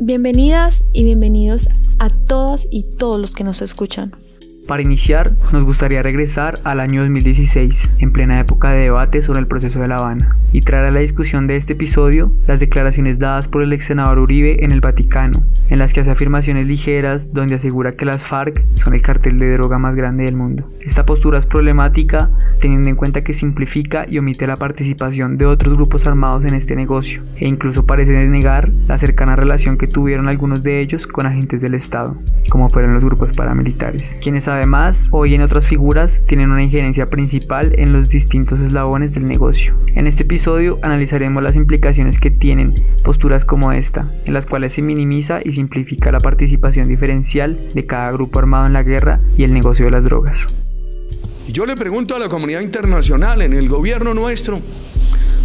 Bienvenidas y bienvenidos a todas y todos los que nos escuchan. Para iniciar, nos gustaría regresar al año 2016, en plena época de debate sobre el proceso de La Habana, y traer a la discusión de este episodio las declaraciones dadas por el ex senador Uribe en el Vaticano, en las que hace afirmaciones ligeras donde asegura que las FARC son el cartel de droga más grande del mundo. Esta postura es problemática teniendo en cuenta que simplifica y omite la participación de otros grupos armados en este negocio, e incluso parece negar la cercana relación que tuvieron algunos de ellos con agentes del Estado, como fueron los grupos paramilitares, quienes además hoy en otras figuras tienen una injerencia principal en los distintos eslabones del negocio. En este episodio analizaremos las implicaciones que tienen posturas como esta, en las cuales se minimiza y simplifica la participación diferencial de cada grupo armado en la guerra y el negocio de las drogas. Yo le pregunto a la comunidad internacional, en el gobierno nuestro,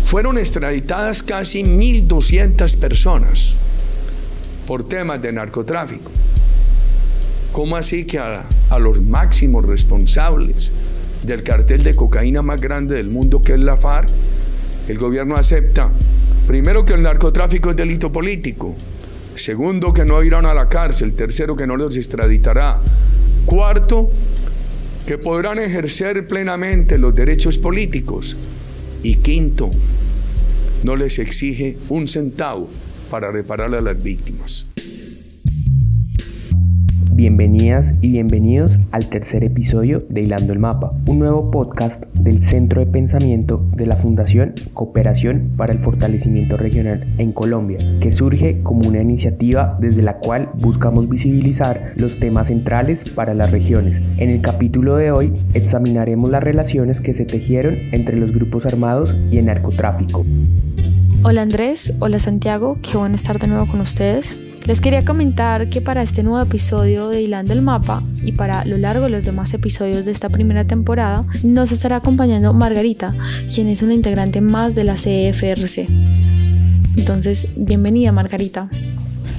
fueron extraditadas casi 1.200 personas por temas de narcotráfico. ¿Cómo así que a, los máximos responsables del cartel de cocaína más grande del mundo, que es la FARC, el gobierno acepta, primero, que el narcotráfico es delito político, segundo, que no irán a la cárcel, tercero, que no los extraditará, cuarto, que podrán ejercer plenamente los derechos políticos y quinto, no les exige un centavo para reparar a las víctimas. Bienvenidas y bienvenidos al tercer episodio de Hilando el Mapa, un nuevo podcast del Centro de Pensamiento de la Fundación Cooperación para el Fortalecimiento Regional en Colombia, que surge como una iniciativa desde la cual buscamos visibilizar los temas centrales para las regiones. En el capítulo de hoy examinaremos las relaciones que se tejieron entre los grupos armados y el narcotráfico. Hola Andrés, hola Santiago, qué bueno estar de nuevo con ustedes. Les quería comentar que para este nuevo episodio de Hilando el Mapa y para lo largo de los demás episodios de esta primera temporada, nos estará acompañando Margarita, quien es una integrante más de la CFRC. Entonces, bienvenida Margarita.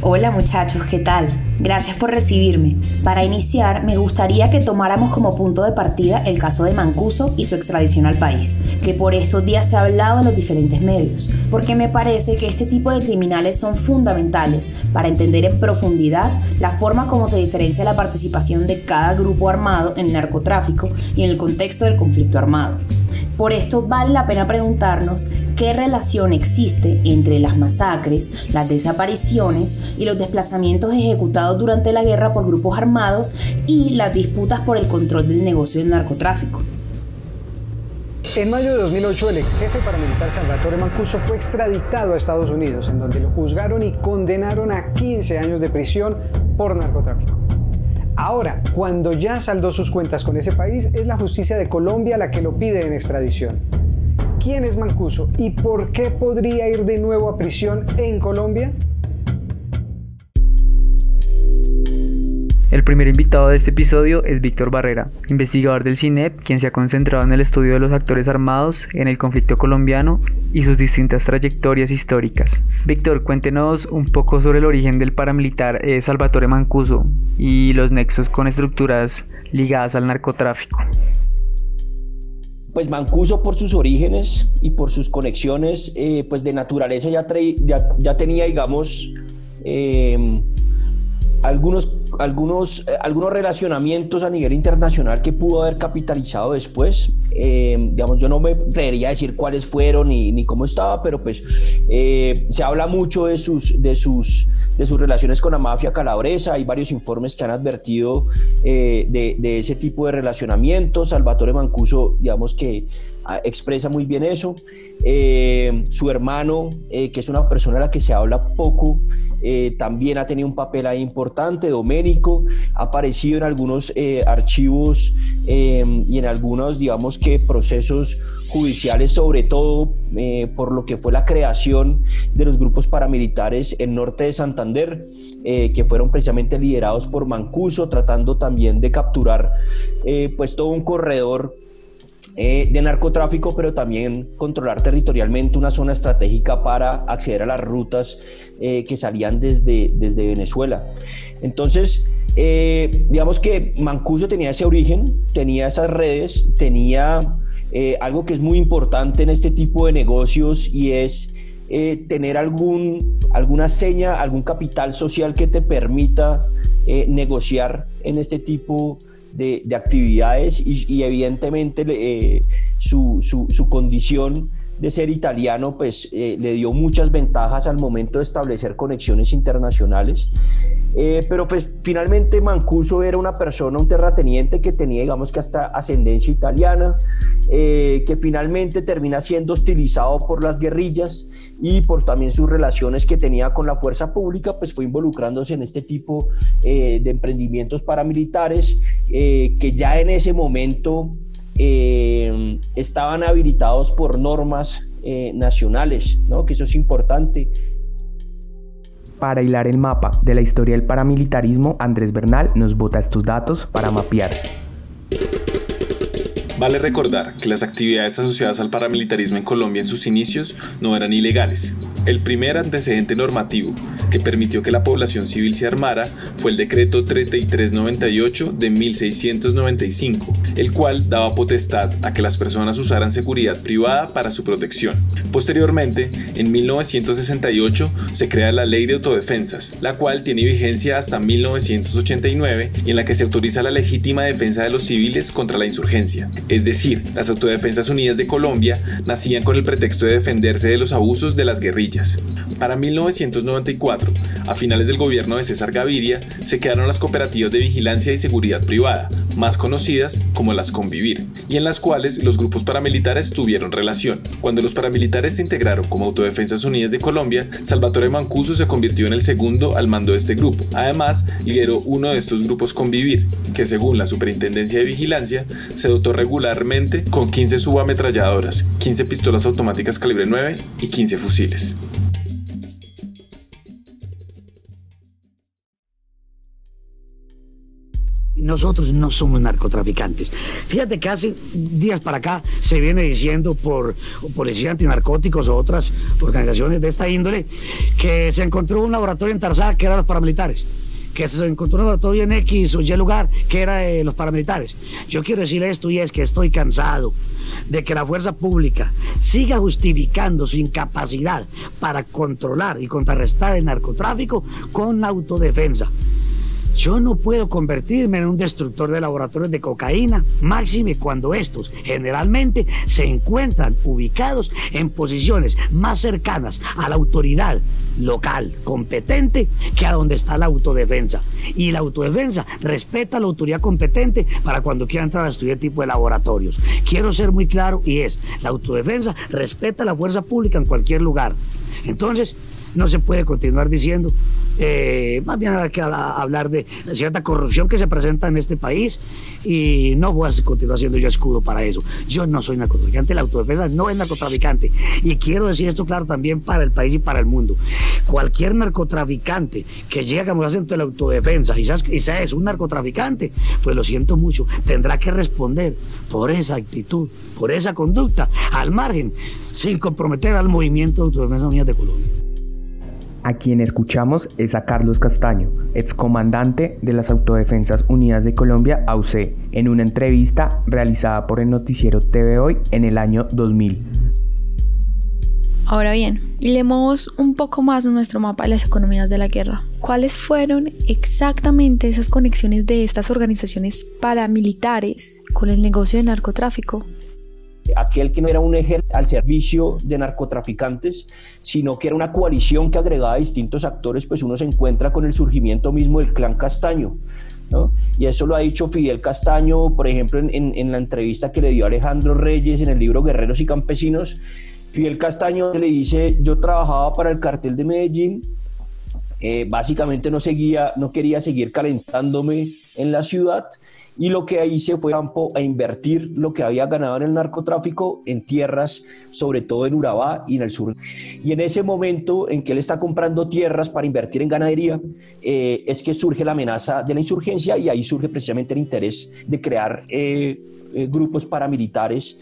Hola muchachos, ¿qué tal? Gracias por recibirme. Para iniciar, me gustaría que tomáramos como punto de partida el caso de Mancuso y su extradición al país, que por estos días se ha hablado en los diferentes medios, porque me parece que este tipo de criminales son fundamentales para entender en profundidad la forma como se diferencia la participación de cada grupo armado en el narcotráfico y en el contexto del conflicto armado. Por esto vale la pena preguntarnos qué relación existe entre las masacres, las desapariciones y los desplazamientos ejecutados durante la guerra por grupos armados y las disputas por el control del negocio del narcotráfico. En mayo de 2008, el ex jefe paramilitar Salvatore Mancuso fue extraditado a Estados Unidos, en donde lo juzgaron y condenaron a 15 años de prisión por narcotráfico. Ahora, cuando ya saldó sus cuentas con ese país, es la justicia de Colombia la que lo pide en extradición. ¿Quién es Mancuso y por qué podría ir de nuevo a prisión en Colombia? El primer invitado de este episodio es Víctor Barrera, investigador del CINEP, quien se ha concentrado en el estudio de los actores armados en el conflicto colombiano y sus distintas trayectorias históricas. Víctor, cuéntenos un poco sobre el origen del paramilitar eh, Salvatore Mancuso y los nexos con estructuras ligadas al narcotráfico. Pues Mancuso por sus orígenes y por sus conexiones eh, pues de naturaleza ya, ya, tenía, digamos, eh, algunos, algunos, eh, algunos relacionamientos a nivel internacional que pudo haber capitalizado después. Eh, digamos, yo no me atrevería a decir cuáles fueron ni, ni cómo estaba, pero pues eh, se habla mucho de sus, de, sus, de sus relaciones con la mafia calabresa. Hay varios informes que han advertido de, de, ese tipo de relacionamientos. Salvatore Mancuso, digamos que expresa muy bien eso. su hermano, que es una persona a la que se habla poco, eh, también ha tenido un papel ahí importante, Doménico, ha aparecido en algunos eh, archivos em, y en algunos, digamos que, procesos judiciales, sobre todo eh, por lo que fue la creación de los grupos paramilitares en norte de Santander, que fueron precisamente liderados por Mancuso, tratando también de capturar pues todo un corredor eh, de narcotráfico, pero también controlar territorialmente una zona estratégica para acceder a las rutas eh, que salían desde, desde Venezuela. Entonces, eh, digamos que Mancuso tenía ese origen, tenía esas redes, tenía algo que es muy importante en este tipo de negocios y es tener algún, alguna seña, algún capital social que te permita negociar en este tipo de, actividades y, evidentemente eh, su, su, su, condición de ser italiano pues le dio muchas ventajas al momento de establecer conexiones internacionales. Eh, pero pues finalmente Mancuso era una persona, un terrateniente que tenía digamos que hasta ascendencia italiana, eh, que finalmente termina siendo hostilizado por las guerrillas y por también sus relaciones que tenía con la fuerza pública, pues fue involucrándose en este tipo eh, de emprendimientos paramilitares que ya en ese momento estaban habilitados por normas nacionales, ¿no? que eso es importante. Para hilar el mapa de la historia del paramilitarismo, Andrés Bernal nos bota estos datos para mapear. Vale recordar que las actividades asociadas al paramilitarismo en Colombia en sus inicios no eran ilegales. El primer antecedente normativo que permitió que la población civil se armara fue el decreto 3398 de 1695, el cual daba potestad a que las personas usaran seguridad privada para su protección. Posteriormente, en 1968 se crea la Ley de Autodefensas, la cual tiene vigencia hasta 1989 y en la que se autoriza la legítima defensa de los civiles contra la insurgencia. Es decir, las Autodefensas Unidas de Colombia nacían con el pretexto de defenderse de los abusos de las guerrillas. Para 1994, a finales del gobierno de César Gaviria, se crearon las cooperativas de vigilancia y seguridad privada, más conocidas como las Convivir, y en las cuales los grupos paramilitares tuvieron relación. Cuando los paramilitares se integraron como Autodefensas Unidas de Colombia, Salvatore Mancuso se convirtió en el segundo al mando de este grupo. Además, lideró uno de estos grupos Convivir, que según la Superintendencia de Vigilancia, se dotó regularmente con 15 subametralladoras, 15 pistolas automáticas calibre 9 y 15 fusiles. Nosotros no somos narcotraficantes. Fíjate que hace días para acá se viene diciendo por Policía Antinarcóticos o otras organizaciones de esta índole que se encontró un laboratorio en Tarzá que eran los paramilitares que se encontró un laboratorio en X o Y lugar que era de los paramilitares. Yo quiero decirle esto y es que estoy cansado de que la fuerza pública siga justificando su incapacidad para controlar y contrarrestar el narcotráfico con autodefensa. Yo no puedo convertirme en un destructor de laboratorios de cocaína, máxime cuando estos generalmente se encuentran ubicados en posiciones más cercanas a la autoridad local competente que a donde está la autodefensa. Y la autodefensa respeta la autoridad competente para cuando quiera entrar a estudiar tipo de laboratorios. Quiero ser muy claro y es, la autodefensa respeta la fuerza pública en cualquier lugar. Entonces, no se puede continuar diciendo. Eh, más bien hay que hablar de cierta corrupción que se presenta en este país y no voy a continuar siendo yo escudo para eso. Yo no soy narcotraficante, la autodefensa no es narcotraficante. Y quiero decir esto claro también para el país y para el mundo. Cualquier narcotraficante que llegue a de la autodefensa y sea, es un narcotraficante, pues lo siento mucho, tendrá que responder por esa actitud, por esa conducta, al margen, sin comprometer al movimiento de Autodefensa Unida de Colombia. A quien escuchamos es a Carlos Castaño, excomandante de las Autodefensas Unidas de Colombia, AUC, en una entrevista realizada por el noticiero TV Hoy en el año 2000. Ahora bien, leemos un poco más nuestro mapa de las economías de la guerra. ¿Cuáles fueron exactamente esas conexiones de estas organizaciones paramilitares con el negocio de narcotráfico? Aquel que no era un ejército al servicio de narcotraficantes, sino que era una coalición que agregaba distintos actores, pues uno se encuentra con el surgimiento mismo del clan Castaño. ¿no? Y eso lo ha dicho Fidel Castaño, por ejemplo, en, en, la entrevista que le dio Alejandro Reyes en el libro Guerreros y Campesinos. Fidel Castaño le dice, yo trabajaba para el cartel de Medellín, eh, básicamente no, seguía, no quería seguir calentándome en la ciudad y lo que hice fue campo a invertir lo que había ganado en el narcotráfico en tierras, sobre todo en Urabá y en el sur. Y en ese momento en que él está comprando tierras para invertir en ganadería, eh, es que surge la amenaza de la insurgencia y ahí surge precisamente el interés de crear eh, eh, grupos paramilitares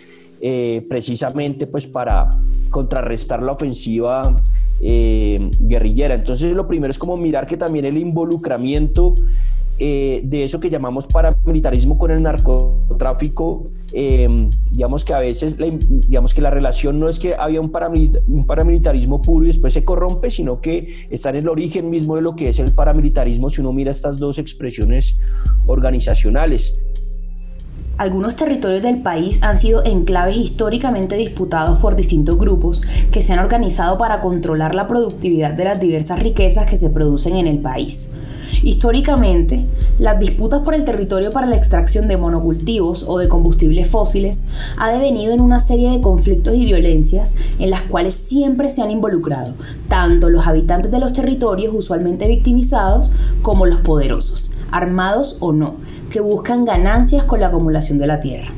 precisamente pues para contrarrestar la ofensiva guerrillera. Entonces lo primero es como mirar que también el involucramiento eh, de eso que llamamos paramilitarismo con el narcotráfico, em, digamos que a veces, la, digamos que la relación no es que había un, un, paramilitarismo puro y después se corrompe, sino que está en el origen mismo de lo que es el paramilitarismo si uno mira estas dos expresiones organizacionales. Algunos territorios del país han sido enclaves históricamente disputados por distintos grupos que se han organizado para controlar la productividad de las diversas riquezas que se producen en el país. Históricamente, las disputas por el territorio para la extracción de monocultivos o de combustibles fósiles ha devenido en una serie de conflictos y violencias en las cuales siempre se han involucrado tanto los habitantes de los territorios usualmente victimizados como los poderosos, armados o no, que buscan ganancias con la acumulación de la tierra.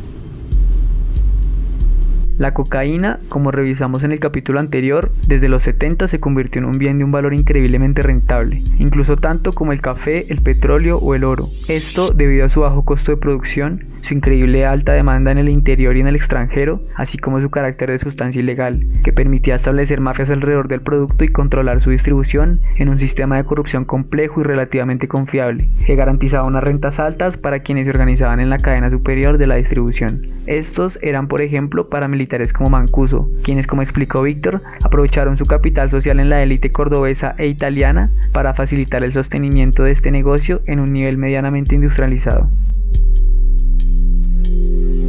La cocaína, como revisamos en el capítulo anterior, desde los 70 se convirtió en un bien de un valor increíblemente rentable, incluso tanto como el café, el petróleo o el oro. Esto debido a su bajo costo de producción, su increíble alta demanda en el interior y en el extranjero, así como su carácter de sustancia ilegal, que permitía establecer mafias alrededor del producto y controlar su distribución en un sistema de corrupción complejo y relativamente confiable, que garantizaba unas rentas altas para quienes se organizaban en la cadena superior de la distribución. Estos eran, por ejemplo, paramilitares como Mancuso, quienes como explicó Víctor, aprovecharon su capital social en la élite cordobesa e italiana para facilitar el sostenimiento de este negocio en un nivel medianamente industrializado.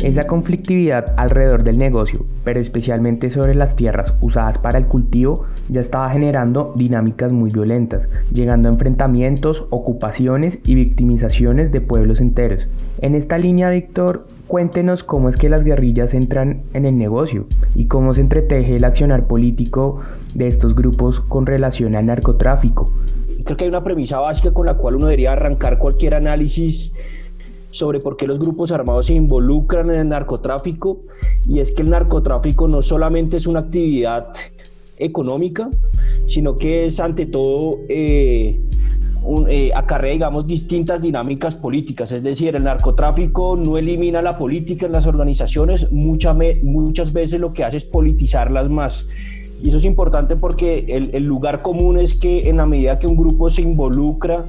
Esa conflictividad alrededor del negocio, pero especialmente sobre las tierras usadas para el cultivo, ya estaba generando dinámicas muy violentas, llegando a enfrentamientos, ocupaciones y victimizaciones de pueblos enteros. En esta línea, Víctor, cuéntenos cómo es que las guerrillas entran en el negocio y cómo se entreteje el accionar político de estos grupos con relación al narcotráfico. Creo que hay una premisa básica con la cual uno debería arrancar cualquier análisis sobre por qué los grupos armados se involucran en el narcotráfico y es que el narcotráfico no solamente es una actividad económica, sino que es ante todo eh, un, eh, acarrea, digamos, distintas dinámicas políticas. Es decir, el narcotráfico no elimina la política en las organizaciones, muchas veces lo que hace es politizarlas más. Y eso es importante porque el, el lugar común es que en la medida que un grupo se involucra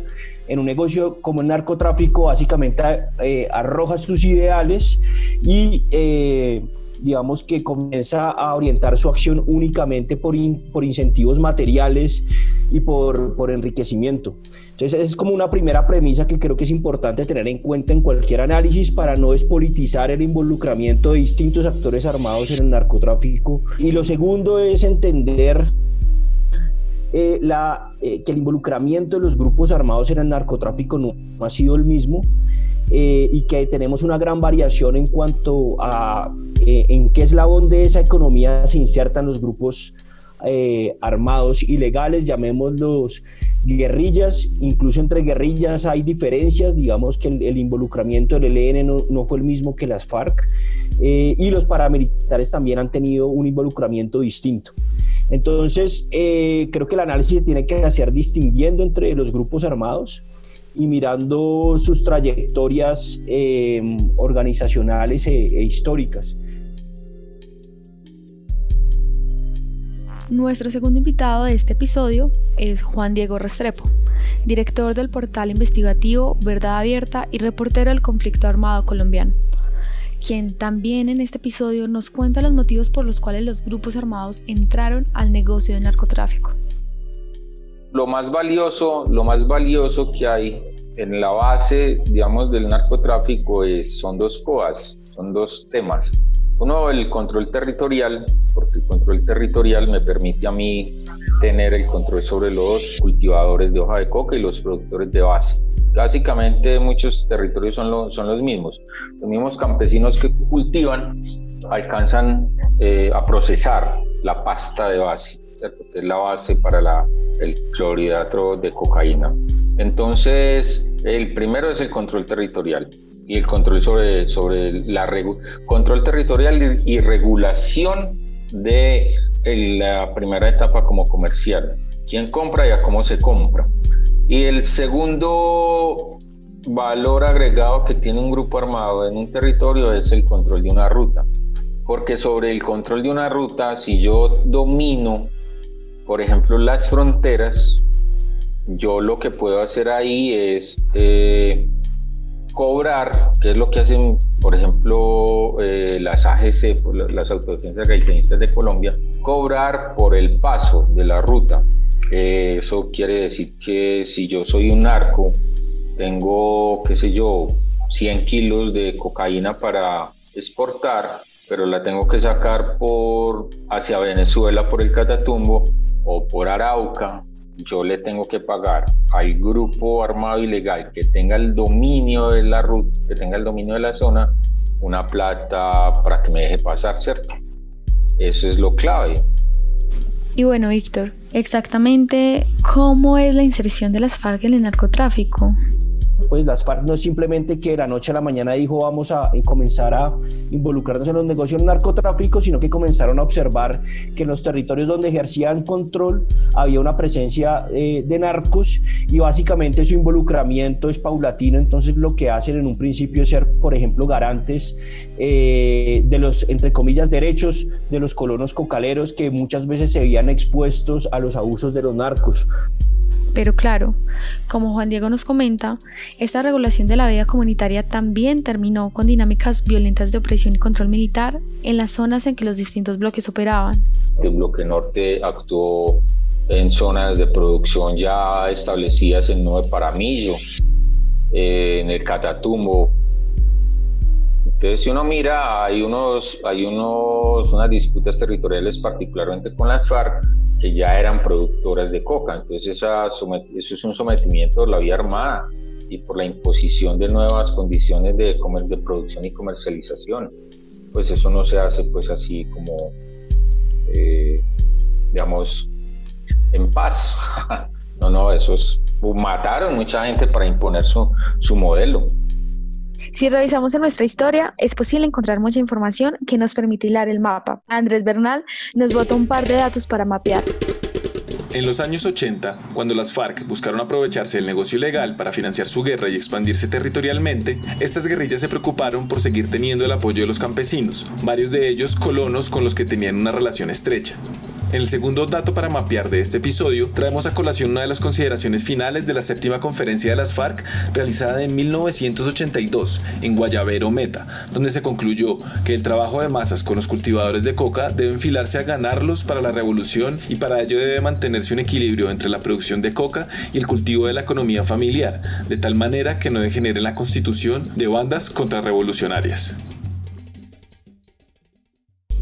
en un negocio como el narcotráfico, básicamente eh, arroja sus ideales y eh, digamos que comienza a orientar su acción únicamente por, por incentivos materiales y por, por enriquecimiento. Entonces, es como una primera premisa que creo que es importante tener en cuenta en cualquier análisis para no despolitizar el involucramiento de distintos actores armados en el narcotráfico. Y lo segundo es entender eh, la, eh, que el involucramiento de los grupos armados en el narcotráfico no, ha sido el mismo eh, y que tenemos una gran variación en cuanto a en qué eslabón de esa economía se insertan los grupos armados ilegales, llamémoslos guerrillas, incluso entre guerrillas hay diferencias, digamos que el, involucramiento del ELN no, no, fue el mismo que las FARC y los paramilitares también han tenido un involucramiento distinto. Entonces, eh, creo que el análisis tiene que hacer distinguiendo entre los grupos armados y mirando sus trayectorias eh, organizacionales e, e históricas. Nuestro segundo invitado de este episodio es Juan Diego Restrepo, director del portal investigativo Verdad Abierta y reportero del conflicto armado colombiano quien también en este episodio nos cuenta los motivos por los cuales los grupos armados entraron al negocio del narcotráfico. Lo más valioso, lo más valioso que hay en la base, digamos, del narcotráfico es, son dos cosas, son dos temas. Uno, el control territorial, porque el control territorial me permite a mí tener el control sobre los cultivadores de hoja de coca y los productores de base. Básicamente muchos territorios son, son los mismos. Los mismos campesinos que cultivan alcanzan eh, a procesar la pasta de base, que es la base para la, el clorhidrato de cocaína. Entonces, el primero es el control territorial y el control sobre, sobre la control territorial y, regulación de la primera etapa como comercial. ¿Quién compra y a cómo se compra? Y el segundo valor agregado que tiene un grupo armado en un territorio es el control de una ruta. Porque sobre el control de una ruta, si yo domino, por ejemplo, las fronteras, yo lo que puedo hacer ahí es eh, cobrar, que es lo que hacen, por ejemplo, eh, las AGC, las autodefensas gaitenistas de Colombia, cobrar por el paso de la ruta. eso quiere decir que si yo soy un narco, tengo, qué sé yo, 100 kilos de cocaína para exportar, pero la tengo que sacar por hacia Venezuela por el Catatumbo o por Arauca yo le tengo que pagar al grupo armado ilegal que tenga el dominio de la ruta, que tenga el dominio de la zona, una plata para que me deje pasar, ¿cierto? Eso es lo clave. Y bueno, Víctor, exactamente cómo es la inserción de las FARC en el narcotráfico pues las FARC no es simplemente que de la noche a la mañana dijo vamos a comenzar a involucrarnos en los negocios narcotráficos, sino que comenzaron a observar que en los territorios donde ejercían control había una presencia eh, de narcos y básicamente su involucramiento es paulatino, entonces lo que hacen en un principio es ser, por ejemplo, garantes eh, de los, entre comillas, derechos de los colonos cocaleros que muchas veces se veían expuestos a los abusos de los narcos. Pero claro, como Juan Diego nos comenta, esta regulación de la vida comunitaria también terminó con dinámicas violentas de opresión y control militar en las zonas en que los distintos bloques operaban. El bloque norte actuó en zonas de producción ya establecidas en Nueve Paramillo, eh, en el Catatumbo. Entonces, si uno mira, hay, unos, hay unos, unas disputas territoriales, particularmente con las FARC, que ya eran productoras de coca. Entonces esa, eso es un sometimiento de la vía armada y por la imposición de nuevas condiciones de, de producción y comercialización. Pues eso no se hace pues así como, eh, digamos, en paz. no, no, eso es, mataron mucha gente para imponer su, su modelo. Si revisamos en nuestra historia, es posible encontrar mucha información que nos permite hilar el mapa. Andrés Bernal nos bota un par de datos para mapear. En los años 80, cuando las FARC buscaron aprovecharse del negocio ilegal para financiar su guerra y expandirse territorialmente, estas guerrillas se preocuparon por seguir teniendo el apoyo de los campesinos, varios de ellos colonos con los que tenían una relación estrecha. En el segundo dato para mapear de este episodio, traemos a colación una de las consideraciones finales de la séptima conferencia de las FARC realizada en 1982 en Guayabero Meta, donde se concluyó que el trabajo de masas con los cultivadores de coca debe enfilarse a ganarlos para la revolución y para ello debe mantenerse un equilibrio entre la producción de coca y el cultivo de la economía familiar, de tal manera que no degenere la constitución de bandas contrarrevolucionarias.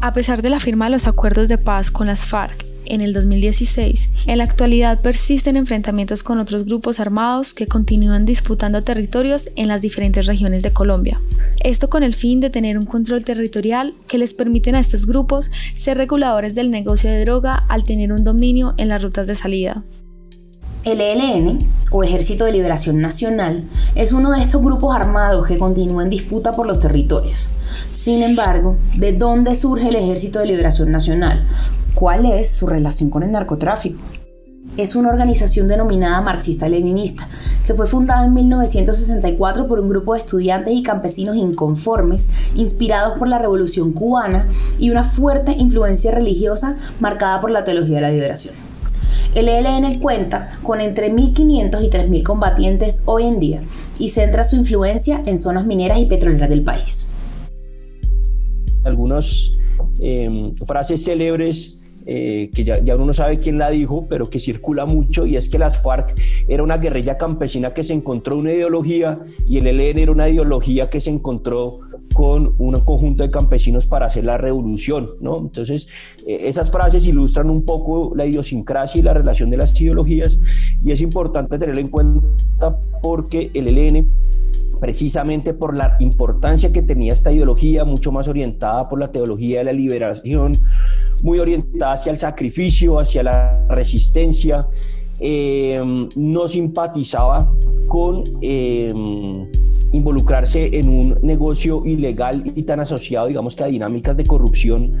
A pesar de la firma de los acuerdos de paz con las FARC en el 2016, en la actualidad persisten enfrentamientos con otros grupos armados que continúan disputando territorios en las diferentes regiones de Colombia. Esto con el fin de tener un control territorial que les permiten a estos grupos ser reguladores del negocio de droga al tener un dominio en las rutas de salida. El ELN, o Ejército de Liberación Nacional, es uno de estos grupos armados que continúa en disputa por los territorios. Sin embargo, ¿de dónde surge el Ejército de Liberación Nacional? ¿Cuál es su relación con el narcotráfico? Es una organización denominada marxista-leninista, que fue fundada en 1964 por un grupo de estudiantes y campesinos inconformes, inspirados por la Revolución cubana y una fuerte influencia religiosa marcada por la teología de la liberación. El ELN cuenta con entre 1.500 y 3.000 combatientes hoy en día y centra su influencia en zonas mineras y petroleras del país. Algunas em, frases célebres eh, que ya, ya, uno no sabe quién la dijo, pero que circula mucho, y es que las FARC era una guerrilla campesina que se encontró una ideología y el ELN era una ideología que se encontró con un conjunto de campesinos para hacer la revolución, ¿no? Entonces, eh, esas frases ilustran un poco la idiosincrasia y la relación de las ideologías y es importante tenerlo en cuenta porque el ELN precisamente por la importancia que tenía esta ideología, mucho más orientada por la teología de la liberación, muy orientada hacia el sacrificio, hacia la resistencia, eh, no simpatizaba con eh, involucrarse en un negocio ilegal y tan asociado, digamos que a dinámicas de corrupción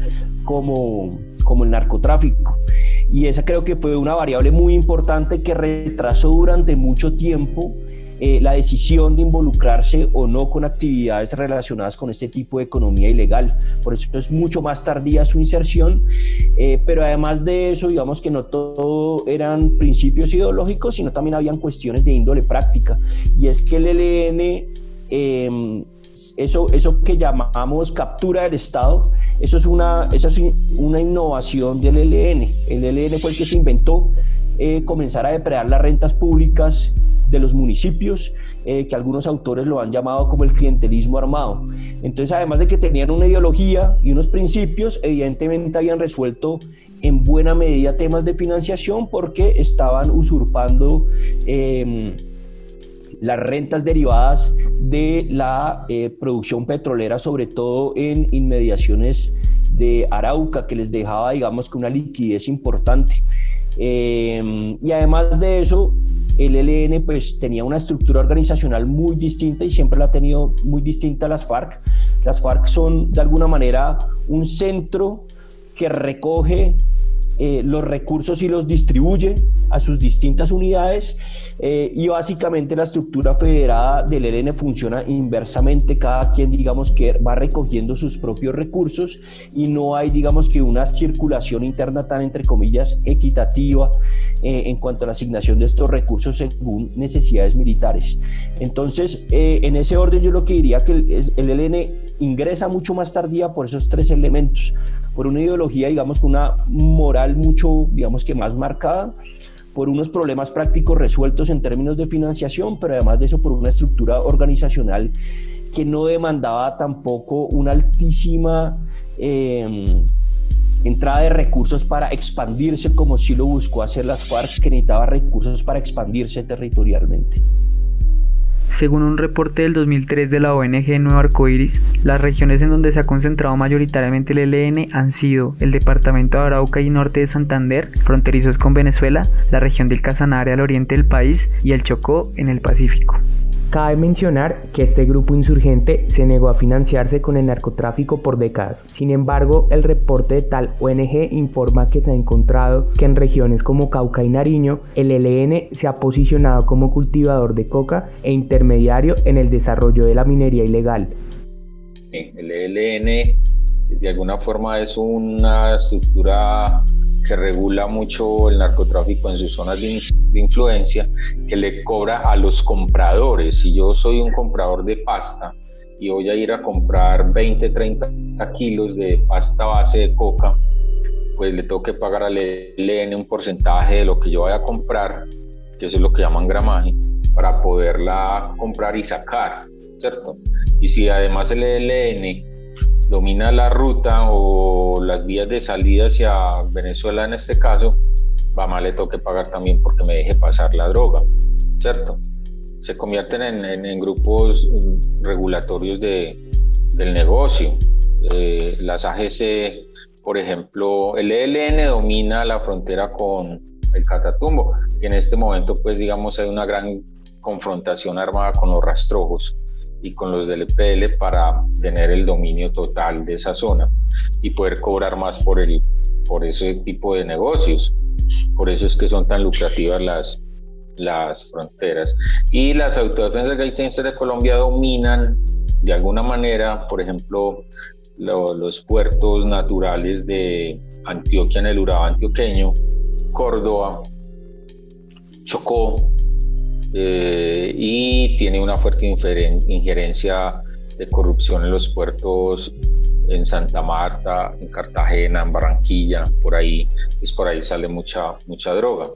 como, como el narcotráfico. Y esa creo que fue una variable muy importante que retrasó durante mucho tiempo eh, la decisión de involucrarse o no con actividades relacionadas con este tipo de economía ilegal. Por eso es mucho más tardía su inserción, eh, pero además de eso, digamos que no todo eran principios ideológicos, sino también habían cuestiones de índole práctica. Y es que el ELN... Em, eso, eso que llamamos captura del Estado, eso es una, eso es una innovación del ELN. El ELN fue el que se inventó eh, comenzar a depredar las rentas públicas de los municipios, eh, que algunos autores lo han llamado como el clientelismo armado. Entonces, además de que tenían una ideología y unos principios, evidentemente habían resuelto en buena medida temas de financiación porque estaban usurpando em, las rentas derivadas de la eh, producción petrolera, sobre todo en inmediaciones de Arauca, que les dejaba, digamos, que una liquidez importante. Em, y además de eso, el ELN pues tenía una estructura organizacional muy distinta y siempre la ha tenido muy distinta a las FARC. Las FARC son de alguna manera un centro que recoge eh, los recursos y los distribuye a sus distintas unidades eh, y básicamente la estructura federada del ELN funciona inversamente, cada quien digamos que va recogiendo sus propios recursos y no hay digamos que una circulación interna tan entre comillas equitativa eh, en cuanto a la asignación de estos recursos según necesidades militares. Entonces, en ese orden yo lo que diría que el, el ELN ingresa mucho más tardía por esos tres elementos por una ideología, digamos, con una moral mucho, digamos que más marcada, por unos problemas prácticos resueltos en términos de financiación, pero además de eso por una estructura organizacional que no demandaba tampoco una altísima em, entrada de recursos para expandirse como sí lo buscó hacer las FARC, que necesitaba recursos para expandirse territorialmente. Según un reporte del 2003 de la ONG Nuevo Arcoiris, las regiones en donde se ha concentrado mayoritariamente el ELN han sido el departamento de Arauca y norte de Santander, fronterizos con Venezuela, la región del Casanare al oriente del país y el Chocó en el Pacífico. Cabe mencionar que este grupo insurgente se negó a financiarse con el narcotráfico por décadas. Sin embargo, el reporte de tal ONG informa que se ha encontrado que en regiones como Cauca y Nariño, el ELN se ha posicionado como cultivador de coca e intermediario en el desarrollo de la minería ilegal. El ELN de alguna forma es una estructura que regula mucho el narcotráfico en sus zonas de, influencia, que le cobra a los compradores. Si yo soy un comprador de pasta y voy a ir a comprar 20, 30 kilos de pasta base de coca, pues le tengo que pagar al ELN un porcentaje de lo que yo vaya a comprar, que eso es lo que llaman gramaje, para poderla comprar y sacar, ¿cierto? Y si además el ELN domina la ruta o las vías de salida hacia Venezuela en este caso, va le toque pagar también porque me deje pasar la droga, ¿cierto? Se convierten en, grupos regulatorios de, del negocio. Eh, las AGC, por ejemplo, el ELN domina la frontera con el Catatumbo y en este momento, pues digamos, hay una gran confrontación armada con los rastrojos y con los del EPL para tener el dominio total de esa zona y poder cobrar más por, el, por ese tipo de negocios. Por eso es que son tan lucrativas las, las fronteras. Y las autoridades gaitenses de Colombia dominan de alguna manera, por ejemplo, los puertos naturales de Antioquia en el Urabá antioqueño, Córdoba, Chocó, eh, y tiene una fuerte injerencia de corrupción en los puertos en Santa Marta, en Cartagena, en Barranquilla, por ahí, pues por ahí sale mucha, mucha droga.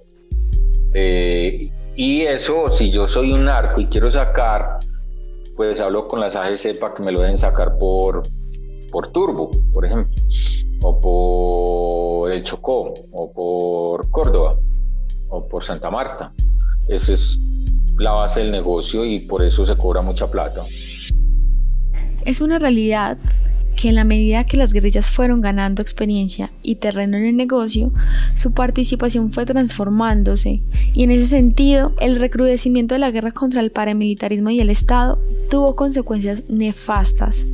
Eh, y eso, si yo soy un narco y quiero sacar, pues hablo con las AGC para que me lo dejen sacar por, por Turbo, por ejemplo, o por El Chocó, o por Córdoba, o por Santa Marta. Ese es la base del negocio y por eso se cobra mucha plata. Es una realidad que en la medida que las guerrillas fueron ganando experiencia y terreno en el negocio, su participación fue transformándose y en ese sentido el recrudecimiento de la guerra contra el paramilitarismo y el Estado tuvo consecuencias nefastas,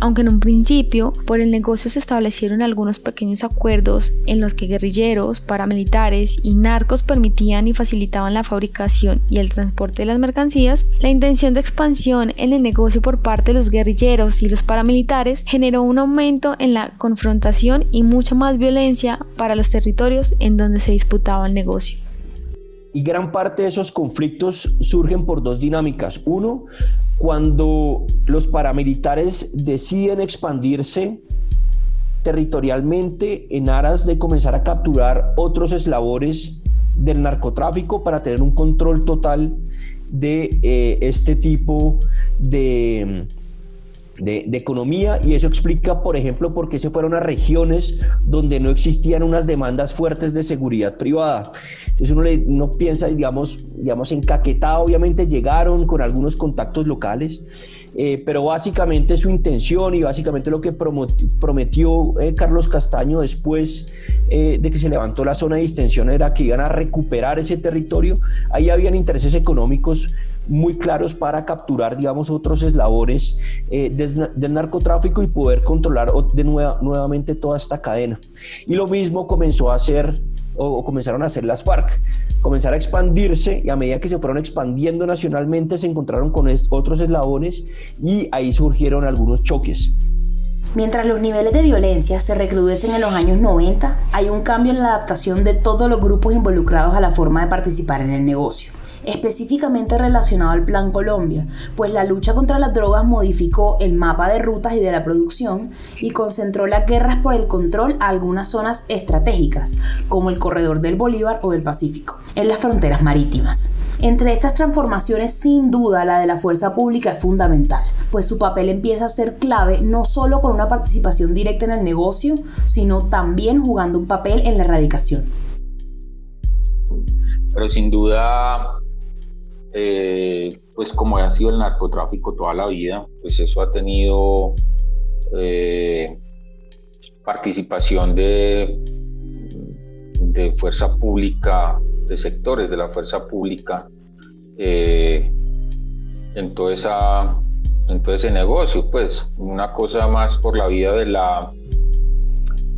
aunque en un principio por el negocio se establecieron algunos pequeños acuerdos en los que guerrilleros, paramilitares y narcos permitían y facilitaban la fabricación y el transporte de las mercancías, la intención de expansión en el negocio por parte de los guerrilleros y los paramilitares generó un aumento en la confrontación y mucha más violencia para los territorios en donde se disputaba el negocio. Y gran parte de esos conflictos surgen por dos dinámicas. Uno, cuando los paramilitares deciden expandirse territorialmente en aras de comenzar a capturar otros eslabones del narcotráfico para tener un control total de eh, este tipo de, de, economía y eso explica, por ejemplo, por qué se fueron a regiones donde no existían unas demandas fuertes de seguridad privada. Entonces uno, le, uno piensa, digamos, digamos, en Caquetá obviamente llegaron con algunos contactos locales, eh, pero básicamente su intención y básicamente lo que prometió eh, Carlos Castaño después eh, de que se levantó la zona de distensión era que iban a recuperar ese territorio. Ahí habían intereses económicos muy claros para capturar, digamos, otros eslabones eh, del, narcotráfico y poder controlar de nueva, nuevamente toda esta cadena. Y lo mismo comenzó a hacer o, comenzaron a hacer las FARC, comenzar a expandirse y a medida que se fueron expandiendo nacionalmente se encontraron con otros eslabones y ahí surgieron algunos choques. Mientras los niveles de violencia se recrudecen en los años 90, hay un cambio en la adaptación de todos los grupos involucrados a la forma de participar en el negocio específicamente relacionado al Plan Colombia, pues la lucha contra las drogas modificó el mapa de rutas y de la producción y concentró las guerras por el control a algunas zonas estratégicas, como el corredor del Bolívar o del Pacífico, en las fronteras marítimas. Entre estas transformaciones, sin duda, la de la fuerza pública es fundamental, pues su papel empieza a ser clave no solo con una participación directa en el negocio, sino también jugando un papel en la erradicación. Pero sin duda eh, pues como ha sido el narcotráfico toda la vida, pues eso ha tenido eh, participación de, de fuerza pública, de sectores de la fuerza pública eh, en, todo ese negocio, pues una cosa más por la vía de la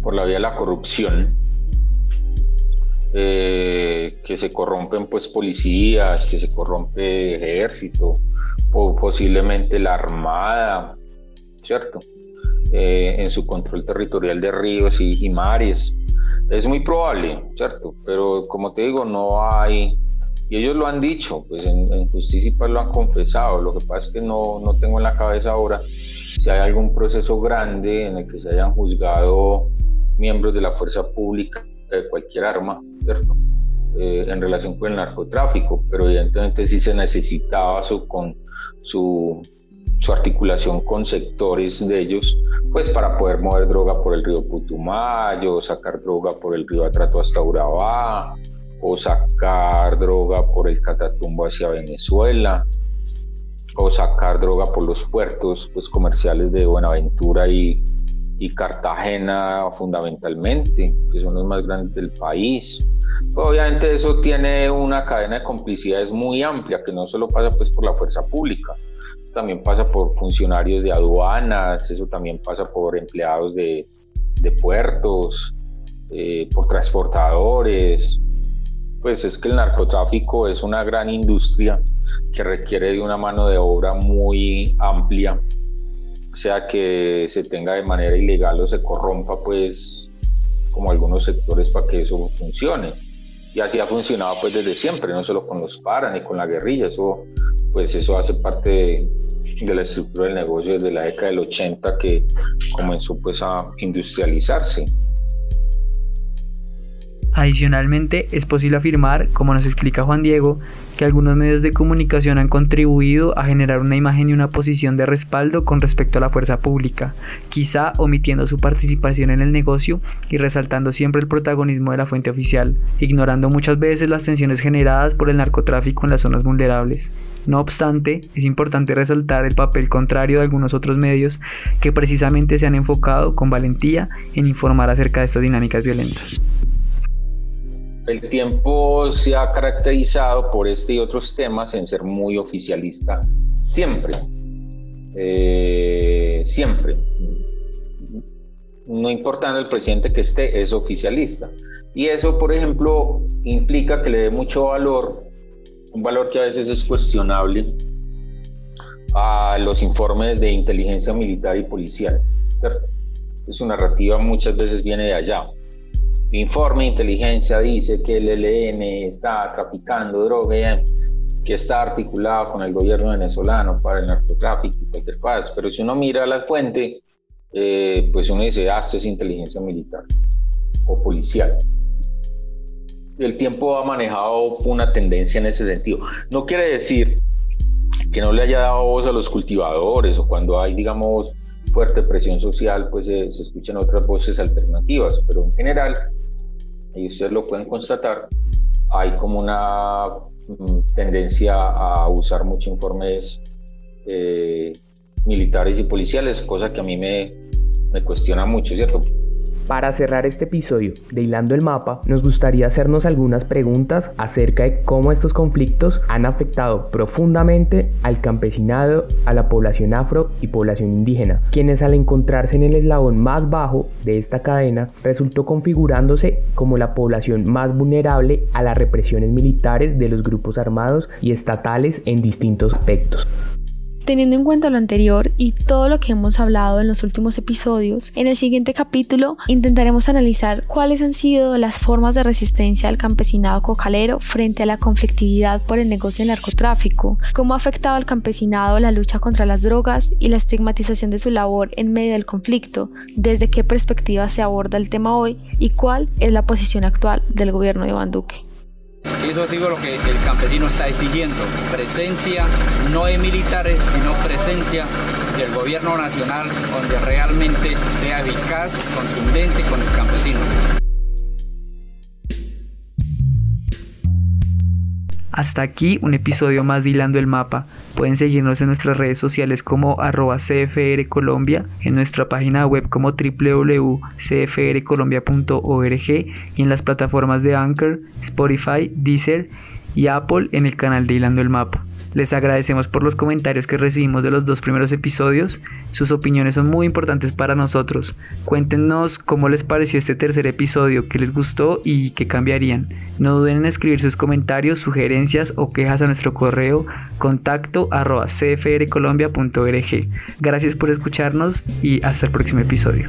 por la vía de la corrupción eh, que se corrompen pues policías, que se corrompe ejército, o posiblemente la armada, ¿cierto? Eh, en su control territorial de ríos y, mares. Es muy probable, ¿cierto? Pero como te digo, no hay, y ellos lo han dicho, pues en, justicia y lo han confesado, lo que pasa es que no, no tengo en la cabeza ahora si hay algún proceso grande en el que se hayan juzgado miembros de la fuerza pública de cualquier arma, ¿cierto? Eh, en relación con el narcotráfico, pero evidentemente sí se necesitaba su, con, su, su articulación con sectores de ellos, pues para poder mover droga por el río Putumayo, sacar droga por el río Atrato hasta Urabá, o sacar droga por el Catatumbo hacia Venezuela, o sacar droga por los puertos pues, comerciales de Buenaventura y, y Cartagena fundamentalmente, que son los más grandes del país. obviamente eso tiene una cadena de complicidades muy amplia, que no solo pasa pues por la fuerza pública, también pasa por funcionarios de aduanas, eso también pasa por empleados de, de puertos, eh, por transportadores. Pues es que el narcotráfico es una gran industria que requiere de una mano de obra muy amplia sea que se tenga de manera ilegal o se corrompa, pues, como algunos sectores para que eso funcione. Y así ha funcionado pues desde siempre, no solo con los paras ni con la guerrilla, eso, pues eso hace parte de, de la estructura del negocio desde la década del 80 que comenzó pues a industrializarse. Adicionalmente, es posible afirmar, como nos explica Juan Diego, que algunos medios de comunicación han contribuido a generar una imagen y una posición de respaldo con respecto a la fuerza pública, quizá omitiendo su participación en el negocio y resaltando siempre el protagonismo de la fuente oficial, ignorando muchas veces las tensiones generadas por el narcotráfico en las zonas vulnerables. No obstante, es importante resaltar el papel contrario de algunos otros medios que precisamente se han enfocado con valentía en informar acerca de estas dinámicas violentas. El tiempo se ha caracterizado por este y otros temas en ser muy oficialista siempre. Eh, siempre. No importando el presidente que esté, es oficialista. Y eso, por ejemplo, implica que le dé mucho valor, un valor que a veces es cuestionable, a los informes de inteligencia militar y policial. Su narrativa muchas veces viene de allá. Informe de inteligencia dice que el ELN está traficando droga, que está articulado con el gobierno venezolano para el narcotráfico y cualquier cosa. Pero si uno mira la fuente, eh, pues uno dice, ah, esto es inteligencia militar o policial. El tiempo ha manejado una tendencia en ese sentido. No quiere decir que no le haya dado voz a los cultivadores o cuando hay, digamos, fuerte presión social, pues se escuchan otras voces alternativas, pero en general, y ustedes lo pueden constatar, hay como una mm, tendencia a usar muchos informes eh, militares y policiales, cosa que a mí me, me cuestiona mucho, ¿cierto? Para cerrar este episodio de Hilando el Mapa, nos gustaría hacernos algunas preguntas acerca de cómo estos conflictos han afectado profundamente al campesinado, a la población afro y población indígena, quienes al encontrarse en el eslabón más bajo de esta cadena resultó configurándose como la población más vulnerable a las represiones militares de los grupos armados y estatales en distintos aspectos. Teniendo en cuenta lo anterior y todo lo que hemos hablado en los últimos episodios, en el siguiente capítulo intentaremos analizar cuáles han sido las formas de resistencia del campesinado cocalero frente a la conflictividad por el negocio del narcotráfico, cómo ha afectado al campesinado la lucha contra las drogas y la estigmatización de su labor en medio del conflicto, desde qué perspectiva se aborda el tema hoy y cuál es la posición actual del gobierno de Iván Duque. Eso ha sido lo que el campesino está exigiendo, presencia no de militares, sino presencia del gobierno nacional donde realmente sea eficaz, contundente con el campesino. Hasta aquí un episodio más de Hilando el Mapa. Pueden seguirnos en nuestras redes sociales como arroba CFR Colombia, en nuestra página web como www.cfrcolombia.org y en las plataformas de Anchor, Spotify, Deezer y Apple en el canal de Hilando el Mapa. Les agradecemos por los comentarios que recibimos de los dos primeros episodios. Sus opiniones son muy importantes para nosotros. Cuéntenos cómo les pareció este tercer episodio, qué les gustó y qué cambiarían. No duden en escribir sus comentarios, sugerencias o quejas a nuestro correo contacto arroba cfrcolombia.org. Gracias por escucharnos y hasta el próximo episodio.